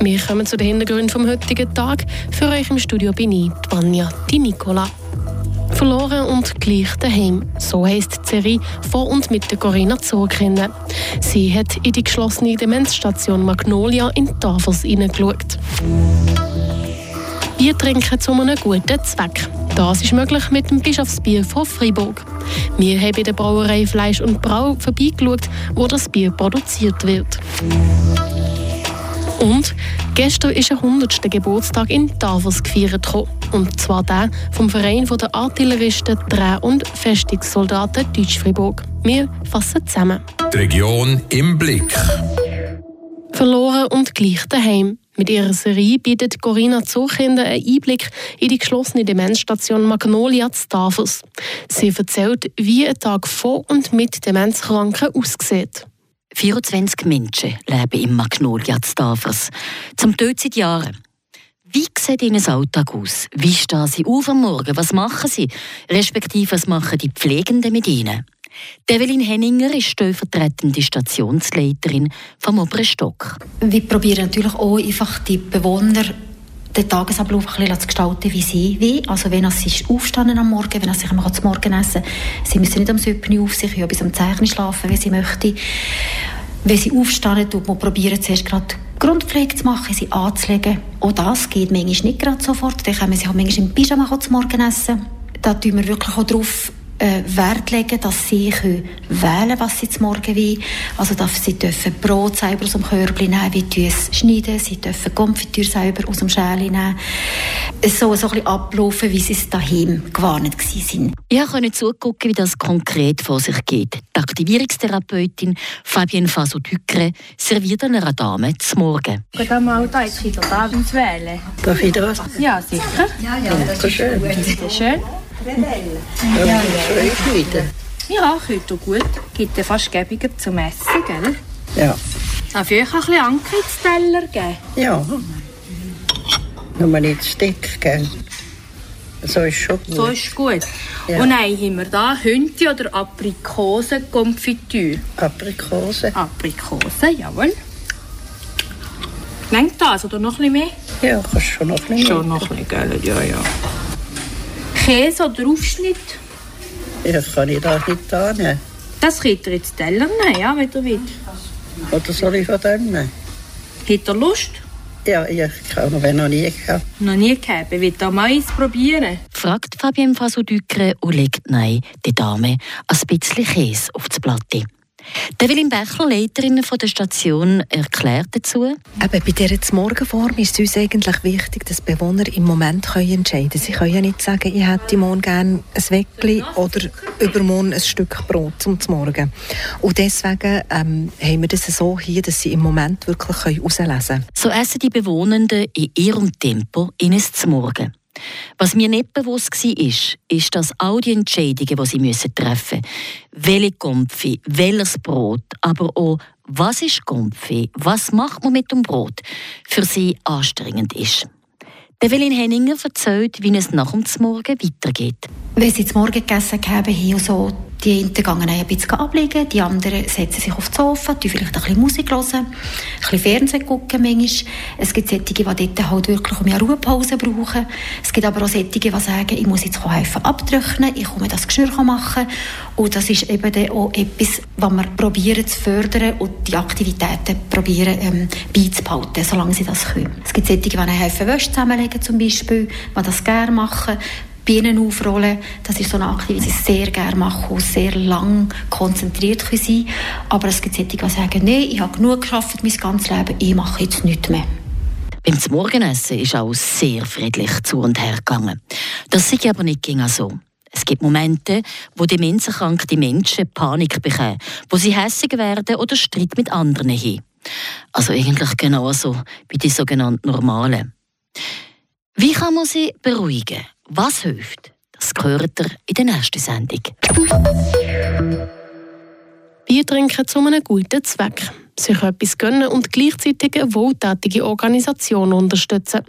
Wir kommen zu den Hintergründen vom heutigen Tag. Für euch im Studio bin ich, Vanja Di Nicola. Verloren und gleich daheim. So heisst die Serie von und mit der Corinna Zurkinder. Sie hat in die geschlossene Demenzstation Magnolia in Tafels hineingeschaut. Bier trinken zu einem guten Zweck. Das ist möglich mit dem Bischofsbier von Freiburg. Wir haben in der Brauerei Fleisch und Brau vorbeigeschaut, wo das Bier produziert wird. Und gestern ist der 100. Geburtstag in Davos gefeiert. Und zwar der vom Verein der Artilleristen, Dreh- und Festungssoldaten Deutsch-Fribourg. Wir fassen zusammen. Die Region im Blick. Verloren und gleich daheim. Mit ihrer Serie bietet Corinna Zuchinder einen Einblick in die geschlossene Demenzstation Magnolia zu Davos. Sie erzählt, wie ein Tag von und mit Demenzkranken aussieht. 24 Menschen leben im Magnolia Stavers. Zum Tod seit Jahren. Wie sieht Ihnen Alltag aus? Wie stehen Sie auf am Morgen? Was machen Sie? Respektive, was machen die Pflegenden mit Ihnen? Develin Henninger ist stellvertretende Stationsleiterin vom oberen Stock. Wir probieren natürlich auch einfach die Bewohner den Tagesablauf ein bisschen zu gestalten, wie sie will. Also wenn sie aufstehen am Morgen, wenn sie sich einmal zum Morgen essen Sie müssen nicht am 7 Uhr auf sich, ja, bis um 10 schlafen, wenn sie möchte. Wenn sie aufstehen, tut man probieren, zuerst gerade Grundpflege zu machen, sie anzulegen. Auch das geht manchmal nicht gerade sofort. Dann können sie auch manchmal im Pyjama zum Morgen essen. Da tun wir wirklich auch darauf Wert legen, dass sie können wählen was sie zum Morgen wollen. Also dass sie dürfen Brot selber aus dem Körbchen nehmen, wie es schneiden, sie dürfen Konfitüre selber aus dem Schäli nehmen. Es soll so ein bisschen ablaufen, wie sie es daheim gewarnt waren. Ich konnte zugucken, wie das konkret vor sich geht. Die Aktivierungstherapeutin Fabienne Faso-Tückre serviert einer Dame zum Morgen. Guten Morgen, ich total auswählen. Darf ich das? Ja, sicher. Ja, ja, das ist schön. Bitte schön. Ja, ja, ja. Ja, könnte gut. Gibt ja fast gäbiger zum Essen, gell? Ja. Darf ich euch ein bisschen Ankritsteller geben? Ja. Nur nicht zu dick, gell? So ist schon gut. So ist gut. Ja. Und dann haben wir da Hünti oder Aprikosenkonfitüre. Aprikose. Aprikosen, jawohl. Lenkt das oder noch ein bisschen mehr? Ja, kannst schon noch ein bisschen Schon noch ein bisschen, gell? Ja, ja. Käse oder Aufschnitt? Ja, kann ich das nicht annehmen? Das könnt ihr jetzt Teller nehmen, ja, wenn ihr wollt. Oder soll ich von dem nehmen? Habt ihr Lust? Ja, ich kann noch, wenn noch nie gehabt. Noch nie gehabt. Wollt ihr mal eins probieren? Fragt Fabienne Fasodückre und legt nein die Dame ein bisschen Käse auf das Blatt. Develin Bechler, Leiterin von der Station, erklärt dazu. Eben bei dieser Morgenform ist es uns eigentlich wichtig, dass Bewohner im Moment können entscheiden können. Sie können ja nicht sagen, ich hätte morgen gerne ein Weckli oder übermorgen ein Stück Brot zum Morgen. Und deswegen ähm, haben wir das so hier, dass sie im Moment wirklich herauslesen können. So essen die Bewohnenden in ihrem Tempo in ein Morgen. Was mir nicht bewusst war, ist, ist, dass all die Entscheidungen, die sie müssen treffen müssen, welche Konfi, welches Brot, aber auch was ist Konfi, was macht man mit dem Brot, für sie anstrengend ist. Develin Henninger erzählt, wie es nach dem Morgen weitergeht. Wenn sie zum Morgen gegessen haben, hier so, die einen gehen ein bisschen ablegen, die anderen setzen sich auf das Sofa, die vielleicht ein bisschen Musik hören, bisschen Fernsehen gucken manchmal. Es gibt solche, die dort halt wirklich eine Ruhepause brauchen. Es gibt aber auch solche, die sagen, ich muss jetzt helfen abtrocknen, ich komme das Geschirr machen. Und das ist eben dann auch etwas, was wir probieren zu fördern und die Aktivitäten probieren ähm, beizubehalten, solange sie das können. Es gibt solche, die helfen Wäsche zusammenlegen zum Beispiel, die das gerne machen Bienen aufrollen, das ist so eine Aktivität, die ich sehr gerne mache und sehr lang konzentriert sein Aber es gibt solche, die sagen, nein, ich habe genug geschafft mein ganzes Leben, ich mache jetzt nichts mehr. Beim Morgenessen ist auch sehr friedlich zu und her gegangen. Das ist aber nicht so. Es gibt Momente, wo demenzenkranke Menschen Panik bekommen, wo sie hässig werden oder Streit mit anderen haben. Also eigentlich genauso wie die sogenannten Normalen. Wie kann man sie beruhigen? Was hilft? Das gehört ihr in der nächsten Sendung. Bier trinken zu einem guten Zweck. Sich etwas gönnen und gleichzeitig eine wohltätige Organisation unterstützen.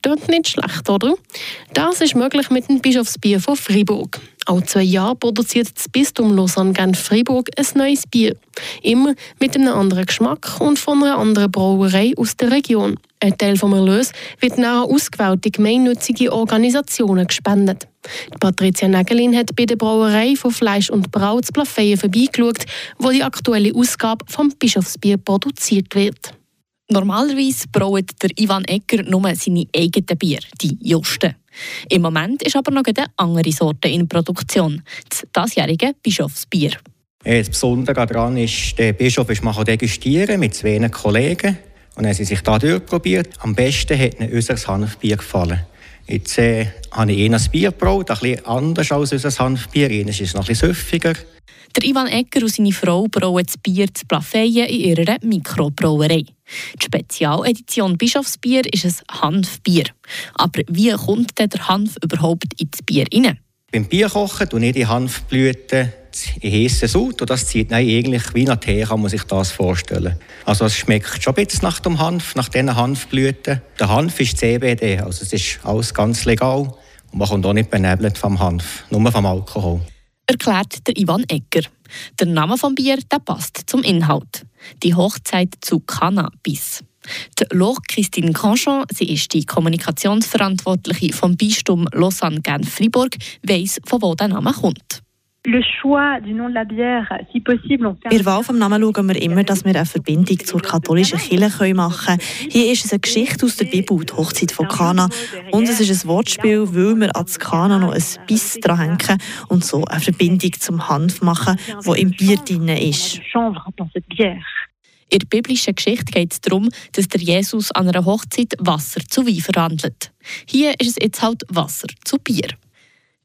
Tut nicht schlecht, oder? Das ist möglich mit dem Bischofsbier von Freiburg. Auch zwei Jahre produziert das Bistum Lausanne-Genf-Fribourg ein neues Bier. Immer mit einem anderen Geschmack und von einer anderen Brauerei aus der Region. Ein Teil vom Erlös wird nach ausgewählte gemeinnützige Organisationen gespendet. Die Patricia Nägelin hat bei der Brauerei von Fleisch und Brau zu Plafeyen vorbeigeschaut, wo die aktuelle Ausgabe vom Bischofsbier produziert wird. Normalerweise braut der Ivan Egger nur seine eigenen Bier, die Justen. Im Moment ist aber noch eine andere Sorte in Produktion, das dasjährige Bischofsbier. Das Besondere daran ist, der Bischof ist mal degustieren mit zwei Kollegen. Und dann haben sie sich da durchprobiert. Am besten hat ihnen unser Hanfbier gefallen. Jetzt äh, habe ich ein Bier gebraut, ein bisschen anders als unser Hanfbier. Eines ist noch ein bisschen süffiger. Der Ivan Egger und seine Frau brauen das Bier zu Plafeyen in ihrer Mikrobrauerei. Die Spezialedition Bischofsbier ist ein Hanfbier. Aber wie kommt denn der Hanf überhaupt ins Bier rein? Beim Bierkochen tue ich die Hanfblüten in heissen Sud und das zieht nein, eigentlich wie nach Tee, kann man sich das vorstellen. Also es schmeckt schon ein bisschen nach dem Hanf, nach diesen Hanfblüten. Der Hanf ist CBD, also es ist alles ganz legal und man kommt auch nicht benebelt vom Hanf, nur vom Alkohol. Erklärt der Ivan Egger. Der Name vom Bier der passt zum Inhalt. Die Hochzeit zu Cannabis. Die Laure Christine Canchon, sie ist die Kommunikationsverantwortliche vom Bistum Lausanne-Genf-Fribourg, weiss, von wo der Name kommt. Le choix du nom de la bière, si possible, on fait... Bei der Wahl vom Namen schauen wir immer, dass wir eine Verbindung zur katholischen Kirche machen können. Hier ist es eine Geschichte aus der Bibel, die Hochzeit von Kana. Und es ist ein Wortspiel, weil wir an das Kana noch ein Biss dran hängen und so eine Verbindung zum Hanf machen, wo im Bier drin ist. In der biblischen Geschichte geht es darum, dass der Jesus an einer Hochzeit Wasser zu Wein verwandelt. Hier ist es jetzt halt Wasser zu Bier.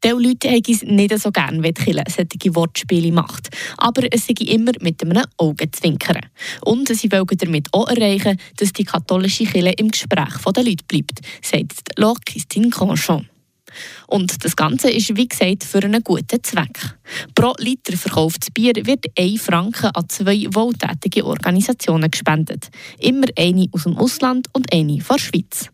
Die Leute haben es nicht so gerne, wenn die solche Wortspiele macht. Aber es sei immer mit einem Augenzwinkern. Und sie wollen damit auch erreichen, dass die katholische Kirche im Gespräch der Leute bleibt, sagt Christine Conchon. Und das Ganze ist, wie gesagt, für einen guten Zweck. Pro Liter verkauftes Bier wird 1 Franken an zwei wohltätige Organisationen gespendet. Immer eine aus dem Ausland und eine von der Schweiz.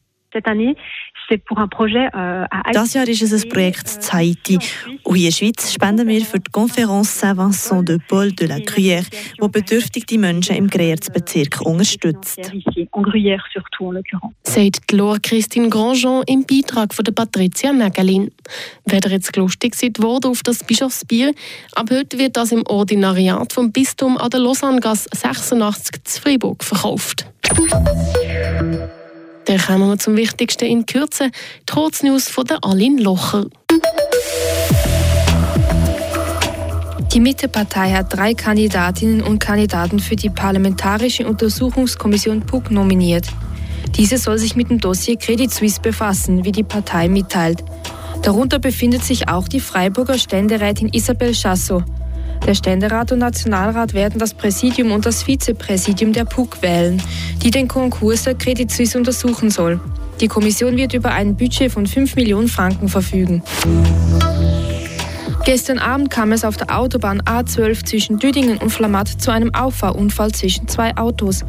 Das Jahr ist es ein Projekt zu Haiti. Und hier in der Schweiz spenden wir für die Conférence Saint-Vincent de Paul de la Gruyère, die bedürftige Menschen im Gruyère-Bezirk unterstützt. Sagt Laura Christine Grandjean im Beitrag von der Patricia Nägelin. Wer jetzt lustig seid wurde auf das Bischofsbier, ab heute wird das im Ordinariat vom Bistum an der Lausanne-Gasse 86 zu Freiburg verkauft. Dann kommen wir zum Wichtigsten in Kürze, die Kurznews von der Aline Locher. Die Mittepartei hat drei Kandidatinnen und Kandidaten für die Parlamentarische Untersuchungskommission PUC nominiert. Diese soll sich mit dem Dossier Credit Suisse befassen, wie die Partei mitteilt. Darunter befindet sich auch die Freiburger Ständerätin Isabel Chasso. Der Ständerat und Nationalrat werden das Präsidium und das Vizepräsidium der PUC wählen, die den Konkurs der Credit Suisse untersuchen soll. Die Kommission wird über ein Budget von 5 Millionen Franken verfügen. Gestern Abend kam es auf der Autobahn A12 zwischen Düdingen und Flamatt zu einem Auffahrunfall zwischen zwei Autos.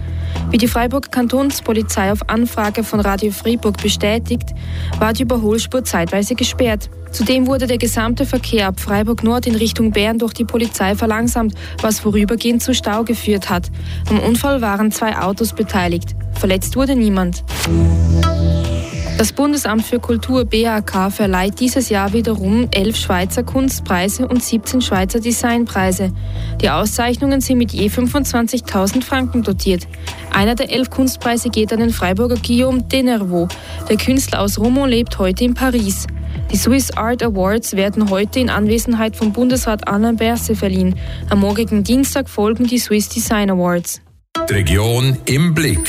Wie die Freiburg Kantonspolizei auf Anfrage von Radio Freiburg bestätigt, war die Überholspur zeitweise gesperrt. Zudem wurde der gesamte Verkehr ab Freiburg Nord in Richtung Bern durch die Polizei verlangsamt, was vorübergehend zu Stau geführt hat. Am Unfall waren zwei Autos beteiligt. Verletzt wurde niemand. Das Bundesamt für Kultur BAK verleiht dieses Jahr wiederum elf Schweizer Kunstpreise und 17 Schweizer Designpreise. Die Auszeichnungen sind mit je 25.000 Franken dotiert. Einer der elf Kunstpreise geht an den Freiburger Guillaume Denervaux. Der Künstler aus Romont lebt heute in Paris. Die Swiss Art Awards werden heute in Anwesenheit von Bundesrat Anna Berse verliehen. Am morgigen Dienstag folgen die Swiss Design Awards. Die Region im Blick.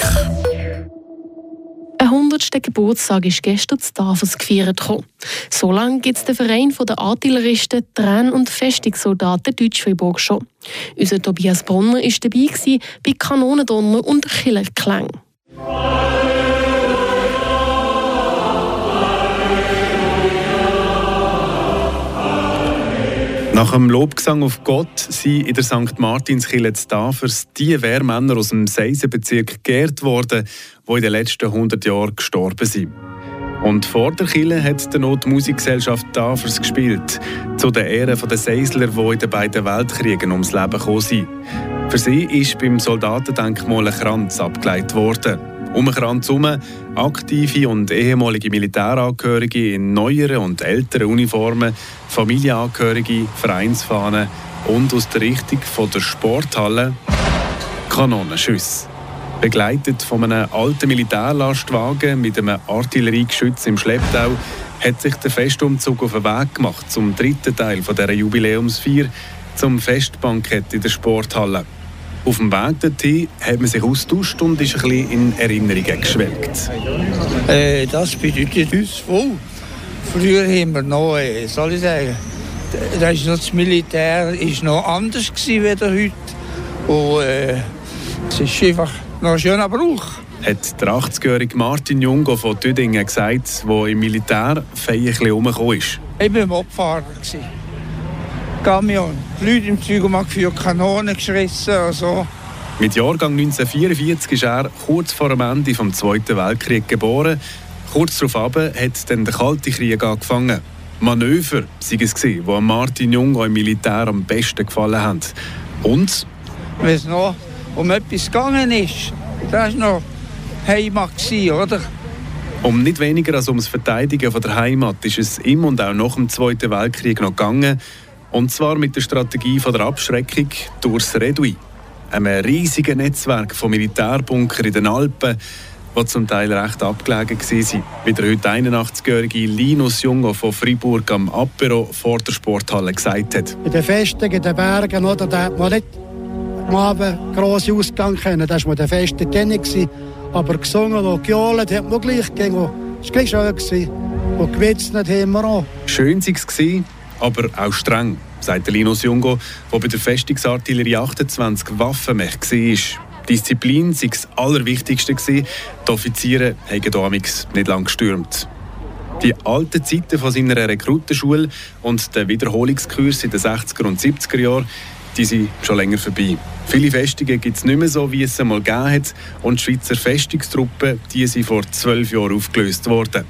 100. Geburtstag ist gestern zu Tafels gefeiert. So lange gibt es den Verein der Artilleristen, Tränen- und Festungssoldaten Deutschfreiburg schon. Unser Tobias Brunner war dabei bei Kanonendonner und Killerklang. Nach dem Lobgesang auf Gott sind in der St. Martinskirche zu Tafers die Wehrmänner aus dem Seisenbezirk geehrt worden, die in den letzten 100 Jahren gestorben sind. Und vor der Kille hat die Notmusikgesellschaft Tafers gespielt, zu den Ehren der Seisler, die in den beiden Weltkriegen ums Leben gekommen sind. Für sie ist beim Soldatendenkmal ein Kranz abgeleitet worden. Um den Kranz herum aktive und ehemalige Militärangehörige in neueren und älteren Uniformen, Familienangehörige, Vereinsfahnen und aus der Richtung der Sporthalle Kanonenschüsse. Begleitet von einem alten Militärlastwagen mit einem Artilleriegeschütz im Schlepptau hat sich der Festumzug auf den Weg gemacht zum dritten Teil dieser Jubiläumsfeier, zum Festbankett in der Sporthalle. Auf dem Weg dorthin hat man sich austauscht und ist ein bisschen in Erinnerungen geschwelgt. Äh, das bedeutet uns voll. Früher haben wir noch, äh, soll ich sagen, das, noch das Militär war noch anders als heute. Und äh, es ist einfach noch ein schöner Brauch. Hat der 80-jährige Martin Jungo von Tüdingen gesagt, der im Militär ein herumgekommen ist. Ich war Mobfahrer. Camion. Die Leute im Zeug haben für Kanonen geschissen und so. Mit Jahrgang 1944 ist er kurz vor dem Ende des Zweiten Weltkriegs geboren. Kurz darauf hat dann der Kalte Krieg angefangen. Manöver sei es gewesen, die Martin Jungo im Militär am besten gefallen haben. Und? Wenn es noch um etwas gegangen ist. Das war noch Heimat, oder? Um nicht weniger als ums Verteidigen von der Heimat ist es im und auch nach dem Zweiten Weltkrieg noch gegangen. Und zwar mit der Strategie von der Abschreckung durchs Redui. Einem riesigen Netzwerk von Militärbunkern in den Alpen, die zum Teil recht abgelegen waren. Wie der heute 81-jährige Linus Jungo von Fribourg am Apero vor der Sporthalle gesagt hat. In den Festungen, in den Bergen, oder, da hat man nicht am Abend grosse Ausgang können. Das war der feste Tennis. Aber gesungen und gejohlt hat man gleich. Es war gleich schön. Und gewitzt haben wir auch. Schön war es, aber auch streng, sagt Linus Jungo, der bei der Festungsartillerie 28 Waffenmech war. Disziplin sei das Allerwichtigste. Die Offiziere haben damals nicht lange gestürmt. Die alten Zeiten von seiner Rekrutenschule und der Wiederholungskurs in den 60er und 70er Jahren die sind schon länger vorbei. Viele Festungen gibt es nicht mehr so, wie es einmal gegeben hat. Und die Schweizer Festungstruppen die sind vor zwölf Jahren aufgelöst worden.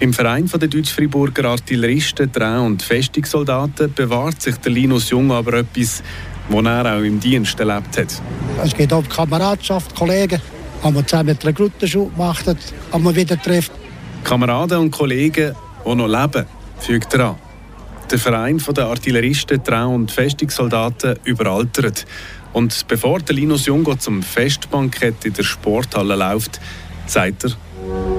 Im Verein der Deutsch-Friburger Artilleristen, Dreh- und Festungssoldaten bewahrt sich der Linus Jung aber etwas, das er auch im Dienst erlebt hat. Es geht um Kameradschaft, Kollegen. Haben wir zusammen mit Rekrutenschule gemacht, haben wir wieder trifft. Kameraden und Kollegen, die noch leben, fügt er an. Der Verein der Artilleristen, Trau- und Festungssoldaten überaltert. Und bevor der Linus Jungo zum Festbankett in der Sporthalle läuft, sagt er,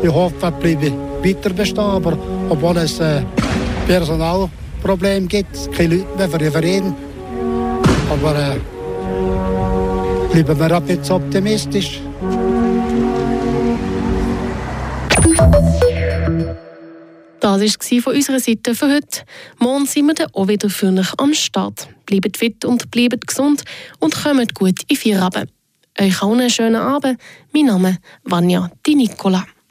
ich hoffe, er bleibe weiter aber obwohl es äh, Personalproblem gibt, keine Leute mehr für den Verein. Aber äh, bleiben wir ein bisschen optimistisch. Das war von unserer Seite für heute. Morgen sind wir dann auch wieder für euch am Start. Bleibt fit und bleibt gesund und kommt gut in vier Abend. Euch auch einen schönen Abend. Mein Name ist Vanja Di Nicola.